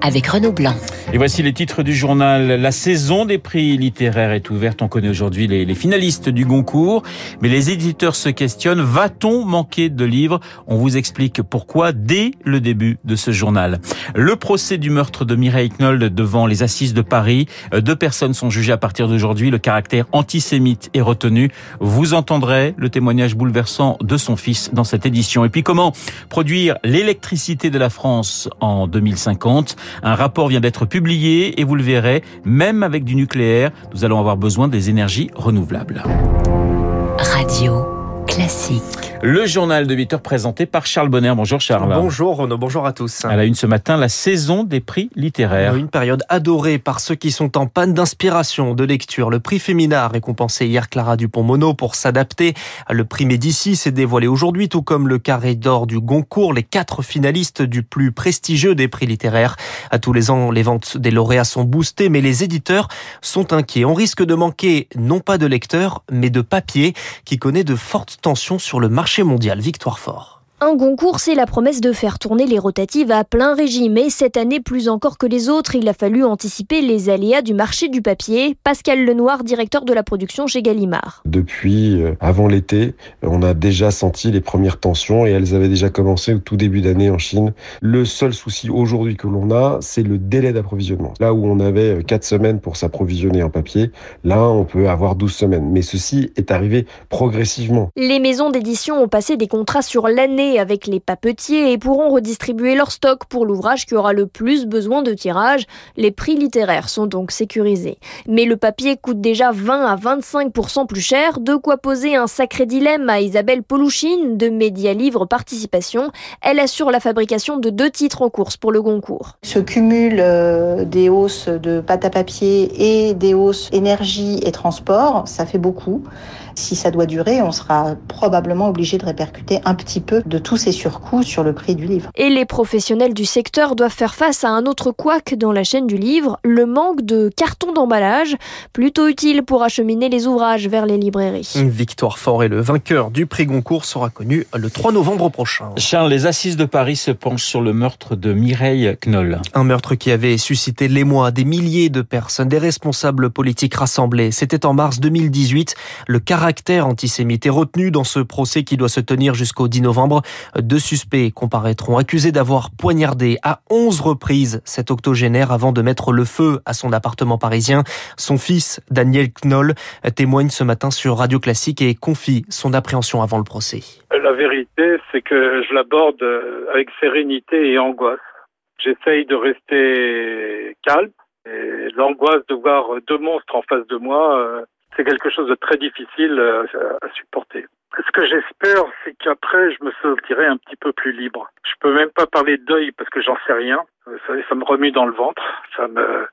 avec Renaud Blanc. Et voici les titres du journal. La saison des prix littéraires est ouverte. On connaît aujourd'hui les, les, finalistes du Goncourt, mais les éditeurs se questionnent. Va-t-on manquer de livres? On vous explique pourquoi dès le début de ce journal. Le procès du meurtre de Mireille Knoll devant les assises de Paris. Deux personnes sont jugées à partir d'aujourd'hui. Le caractère antisémite est retenu. Vous entendrez le témoignage bouleversant de son fils dans cette édition. Et puis comment produire l'électricité de la France en 2050 Un rapport vient d'être publié et vous le verrez, même avec du nucléaire, nous allons avoir besoin des énergies renouvelables. Radio classique. Le journal de 8 heures présenté par Charles Bonner. Bonjour Charles. Bonjour Renaud, bonjour à tous. À la une ce matin, la saison des prix littéraires. Une période adorée par ceux qui sont en panne d'inspiration, de lecture. Le prix Fémina a récompensé hier Clara Dupont-Mono pour s'adapter. Le prix Médicis s'est dévoilé aujourd'hui, tout comme le carré d'or du Goncourt, les quatre finalistes du plus prestigieux des prix littéraires. À tous les ans, les ventes des lauréats sont boostées, mais les éditeurs sont inquiets. On risque de manquer non pas de lecteurs, mais de papier qui connaît de fortes tensions sur le marché mondial. Victoire Fort. Un concours, c'est la promesse de faire tourner les rotatives à plein régime. Et cette année, plus encore que les autres, il a fallu anticiper les aléas du marché du papier. Pascal Lenoir, directeur de la production chez Gallimard. Depuis euh, avant l'été, on a déjà senti les premières tensions et elles avaient déjà commencé au tout début d'année en Chine. Le seul souci aujourd'hui que l'on a, c'est le délai d'approvisionnement. Là où on avait 4 semaines pour s'approvisionner en papier, là on peut avoir 12 semaines. Mais ceci est arrivé progressivement. Les maisons d'édition ont passé des contrats sur l'année avec les papetiers et pourront redistribuer leur stock pour l'ouvrage qui aura le plus besoin de tirage. Les prix littéraires sont donc sécurisés. Mais le papier coûte déjà 20 à 25% plus cher, de quoi poser un sacré dilemme à Isabelle Polouchine de Média Livre Participation. Elle assure la fabrication de deux titres en course pour le Goncourt. Ce cumul euh, des hausses de pâte à papier et des hausses énergie et transport, ça fait beaucoup. Si ça doit durer, on sera probablement obligé de répercuter un petit peu de tous ces surcoûts sur le prix du livre. Et les professionnels du secteur doivent faire face à un autre couac dans la chaîne du livre, le manque de cartons d'emballage, plutôt utile pour acheminer les ouvrages vers les librairies. Victoire Fort et le vainqueur du prix Goncourt sera connu le 3 novembre prochain. Charles, les assises de Paris se penchent sur le meurtre de Mireille Knoll. Un meurtre qui avait suscité l'émoi des milliers de personnes, des responsables politiques rassemblés. C'était en mars 2018. Le caractère antisémite est retenu dans ce procès qui doit se tenir jusqu'au 10 novembre. Deux suspects comparaîtront accusés d'avoir poignardé à 11 reprises cet octogénaire avant de mettre le feu à son appartement parisien. Son fils, Daniel Knoll, témoigne ce matin sur Radio Classique et confie son appréhension avant le procès. La vérité, c'est que je l'aborde avec sérénité et angoisse. J'essaye de rester calme. Et l'angoisse de voir deux monstres en face de moi, c'est quelque chose de très difficile à supporter. Ce que j'espère, c'est qu'après, je me sentirai un petit peu plus libre. Je peux même pas parler de deuil parce que j'en sais rien. Ça, ça me remue dans le ventre. Ça me.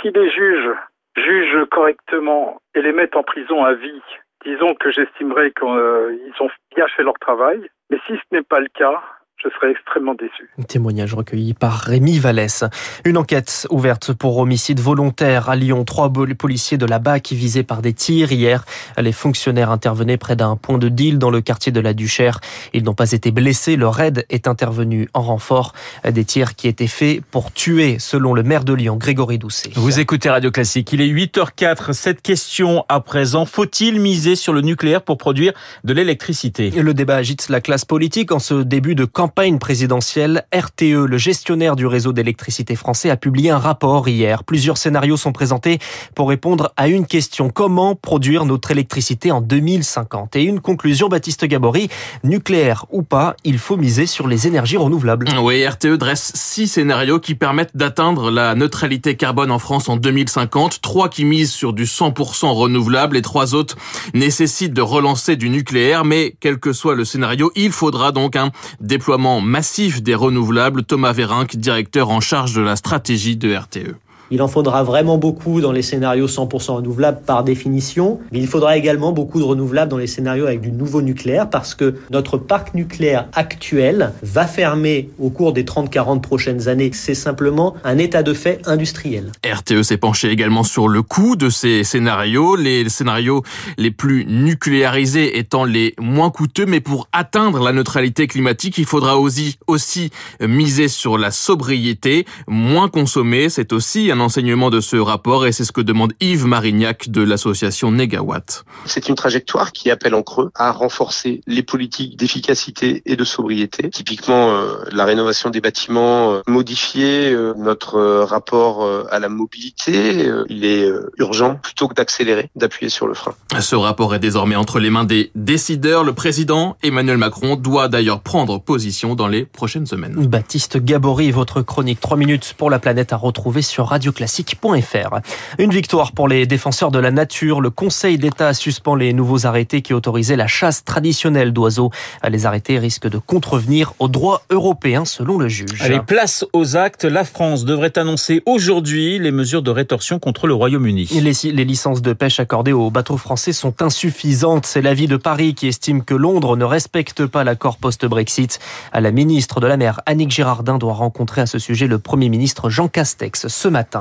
Si les juges jugent correctement et les mettent en prison à vie, disons que j'estimerais qu'ils ont bien fait leur travail. Mais si ce n'est pas le cas, je serais extrêmement déçu. Un témoignage recueilli par Rémi Vallès. Une enquête ouverte pour homicide volontaire à Lyon. Trois policiers de la BAC visés par des tirs hier. Les fonctionnaires intervenaient près d'un point de deal dans le quartier de la Duchère. Ils n'ont pas été blessés. Le raid est intervenu en renfort. Des tirs qui étaient faits pour tuer, selon le maire de Lyon, Grégory Doucet. Vous écoutez Radio Classique. Il est 8h04. Cette question à présent. Faut-il miser sur le nucléaire pour produire de l'électricité? Le débat agite la classe politique en ce début de campagne campagne présidentielle, RTE, le gestionnaire du réseau d'électricité français, a publié un rapport hier. Plusieurs scénarios sont présentés pour répondre à une question. Comment produire notre électricité en 2050 Et une conclusion, Baptiste Gabory, nucléaire ou pas, il faut miser sur les énergies renouvelables. Oui, RTE dresse six scénarios qui permettent d'atteindre la neutralité carbone en France en 2050. Trois qui misent sur du 100% renouvelable et trois autres nécessitent de relancer du nucléaire. Mais quel que soit le scénario, il faudra donc un déploiement massif des renouvelables. Thomas Vérinck, directeur en charge de la stratégie de RTE. Il en faudra vraiment beaucoup dans les scénarios 100% renouvelables par définition, mais il faudra également beaucoup de renouvelables dans les scénarios avec du nouveau nucléaire parce que notre parc nucléaire actuel va fermer au cours des 30-40 prochaines années. C'est simplement un état de fait industriel. RTE s'est penché également sur le coût de ces scénarios, les scénarios les plus nucléarisés étant les moins coûteux, mais pour atteindre la neutralité climatique, il faudra aussi, miser sur la sobriété, moins consommer. C'est aussi enseignement de ce rapport et c'est ce que demande Yves Marignac de l'association Negawatt. C'est une trajectoire qui appelle en creux à renforcer les politiques d'efficacité et de sobriété. Typiquement, euh, la rénovation des bâtiments, euh, modifier euh, notre rapport à la mobilité. il est urgent, plutôt que d'accélérer, d'appuyer sur le frein. Ce rapport est désormais entre les mains des décideurs. Le président Emmanuel Macron doit d'ailleurs prendre position dans les prochaines semaines. Baptiste Gabory, votre chronique 3 minutes pour la planète à retrouver sur radioclassique.fr. Une victoire pour les défenseurs de la nature. Le Conseil d'État suspend les nouveaux arrêtés qui autorisaient la chasse traditionnelle d'oiseaux. Les arrêtés risquent de contrevenir au droit européen selon le juge. Allez, place aux actes. La France devrait annoncer aujourd'hui les mesures de rétorsion contre le Royaume-Uni. Les, les licences de pêche accordées aux bateaux français sont insuffisantes. C'est l'avis de Paris qui estime que Londres ne respecte pas l'accord post-Brexit. La ministre de la Mer, Annick Girardin, doit rencontrer à ce sujet le Premier ministre Jean Castex ce matin.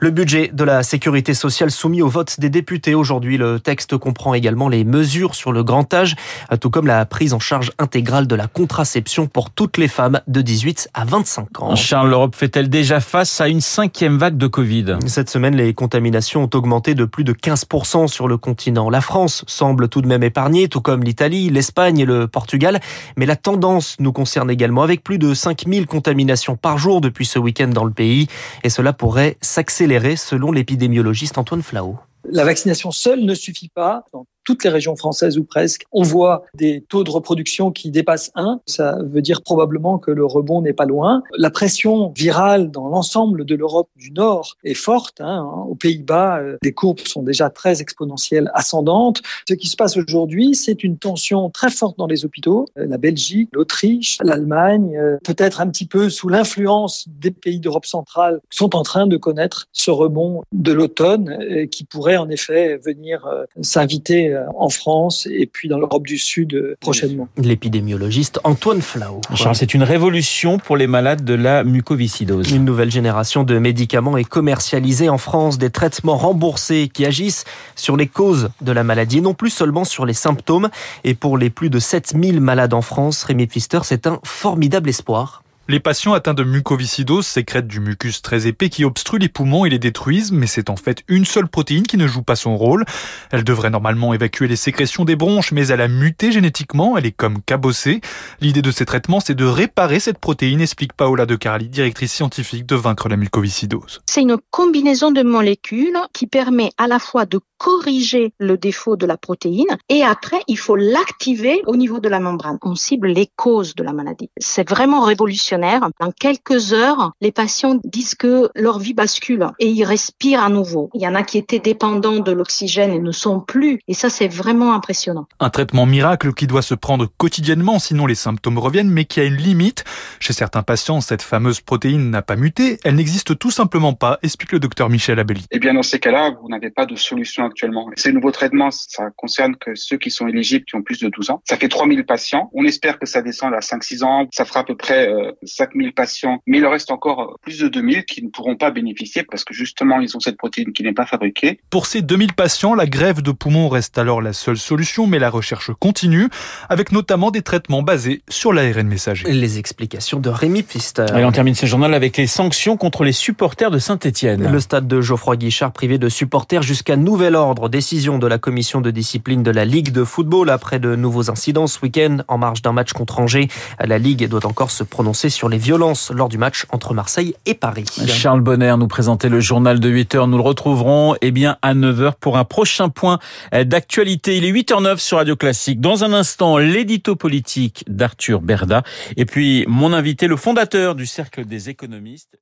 Le budget de la sécurité sociale soumis au vote des députés aujourd'hui. Le texte comprend également les mesures sur le grand âge, tout comme la prise en charge intégrale de la contraception pour toutes les femmes de 18 à 25 ans. Charles, l'Europe fait-elle déjà face à une cinquième vague de Covid? Cette semaine, les contaminations ont augmenté de plus de 15% sur le continent. La France semble tout de même épargnée, tout comme l'Italie, l'Espagne et le Portugal. Mais la tendance nous concerne également, avec plus de 5000 contaminations par jour depuis ce week-end dans le pays. Et cela pourrait s'accélérer selon l'épidémiologiste Antoine Flao. La vaccination seule ne suffit pas. Toutes les régions françaises ou presque, on voit des taux de reproduction qui dépassent 1. Ça veut dire probablement que le rebond n'est pas loin. La pression virale dans l'ensemble de l'Europe du Nord est forte. Hein. Aux Pays-Bas, euh, les courbes sont déjà très exponentielles, ascendantes. Ce qui se passe aujourd'hui, c'est une tension très forte dans les hôpitaux. Euh, la Belgique, l'Autriche, l'Allemagne, euh, peut-être un petit peu sous l'influence des pays d'Europe centrale, sont en train de connaître ce rebond de l'automne qui pourrait en effet venir s'inviter en France et puis dans l'Europe du Sud prochainement. L'épidémiologiste Antoine Flau. Charles, c'est une révolution pour les malades de la mucoviscidose. Une nouvelle génération de médicaments est commercialisée en France, des traitements remboursés qui agissent sur les causes de la maladie, non plus seulement sur les symptômes. Et pour les plus de 7000 malades en France, Rémi Pfister, c'est un formidable espoir. Les patients atteints de mucoviscidose sécrètent du mucus très épais qui obstrue les poumons et les détruisent, mais c'est en fait une seule protéine qui ne joue pas son rôle. Elle devrait normalement évacuer les sécrétions des bronches, mais elle a muté génétiquement, elle est comme cabossée. L'idée de ces traitements, c'est de réparer cette protéine, explique Paola de Carli, directrice scientifique de Vaincre la mucoviscidose. C'est une combinaison de molécules qui permet à la fois de corriger le défaut de la protéine et après, il faut l'activer au niveau de la membrane. On cible les causes de la maladie. C'est vraiment révolutionnaire en quelques heures, les patients disent que leur vie bascule et ils respirent à nouveau. Il y en a qui étaient dépendants de l'oxygène et ne sont plus. Et ça, c'est vraiment impressionnant. Un traitement miracle qui doit se prendre quotidiennement, sinon les symptômes reviennent, mais qui a une limite. Chez certains patients, cette fameuse protéine n'a pas muté. Elle n'existe tout simplement pas, explique le docteur Michel Abelli. Eh bien, dans ces cas-là, vous n'avez pas de solution actuellement. Ces nouveaux traitements, ça concerne que ceux qui sont éligibles, qui ont plus de 12 ans. Ça fait 3000 patients. On espère que ça descend à 5-6 ans. Ça fera à peu près euh, 5000 patients, mais il reste encore plus de 2000 qui ne pourront pas bénéficier parce que justement, ils ont cette protéine qui n'est pas fabriquée. Pour ces 2000 patients, la grève de poumon reste alors la seule solution, mais la recherche continue, avec notamment des traitements basés sur l'ARN messager. Les explications de Rémi Pfister. Et on termine ce journal avec les sanctions contre les supporters de Saint-Etienne. Le stade de Geoffroy Guichard privé de supporters jusqu'à nouvel ordre. Décision de la commission de discipline de la Ligue de football après de nouveaux incidents ce week-end en marge d'un match contre Angers. La Ligue doit encore se prononcer sur les violence lors du match entre Marseille et Paris. Charles Bonner nous présentait le journal de 8 h Nous le retrouverons eh bien, à 9 h pour un prochain point d'actualité. Il est 8h09 sur Radio Classique. Dans un instant, l'édito politique d'Arthur Berda. Et puis, mon invité, le fondateur du Cercle des économistes.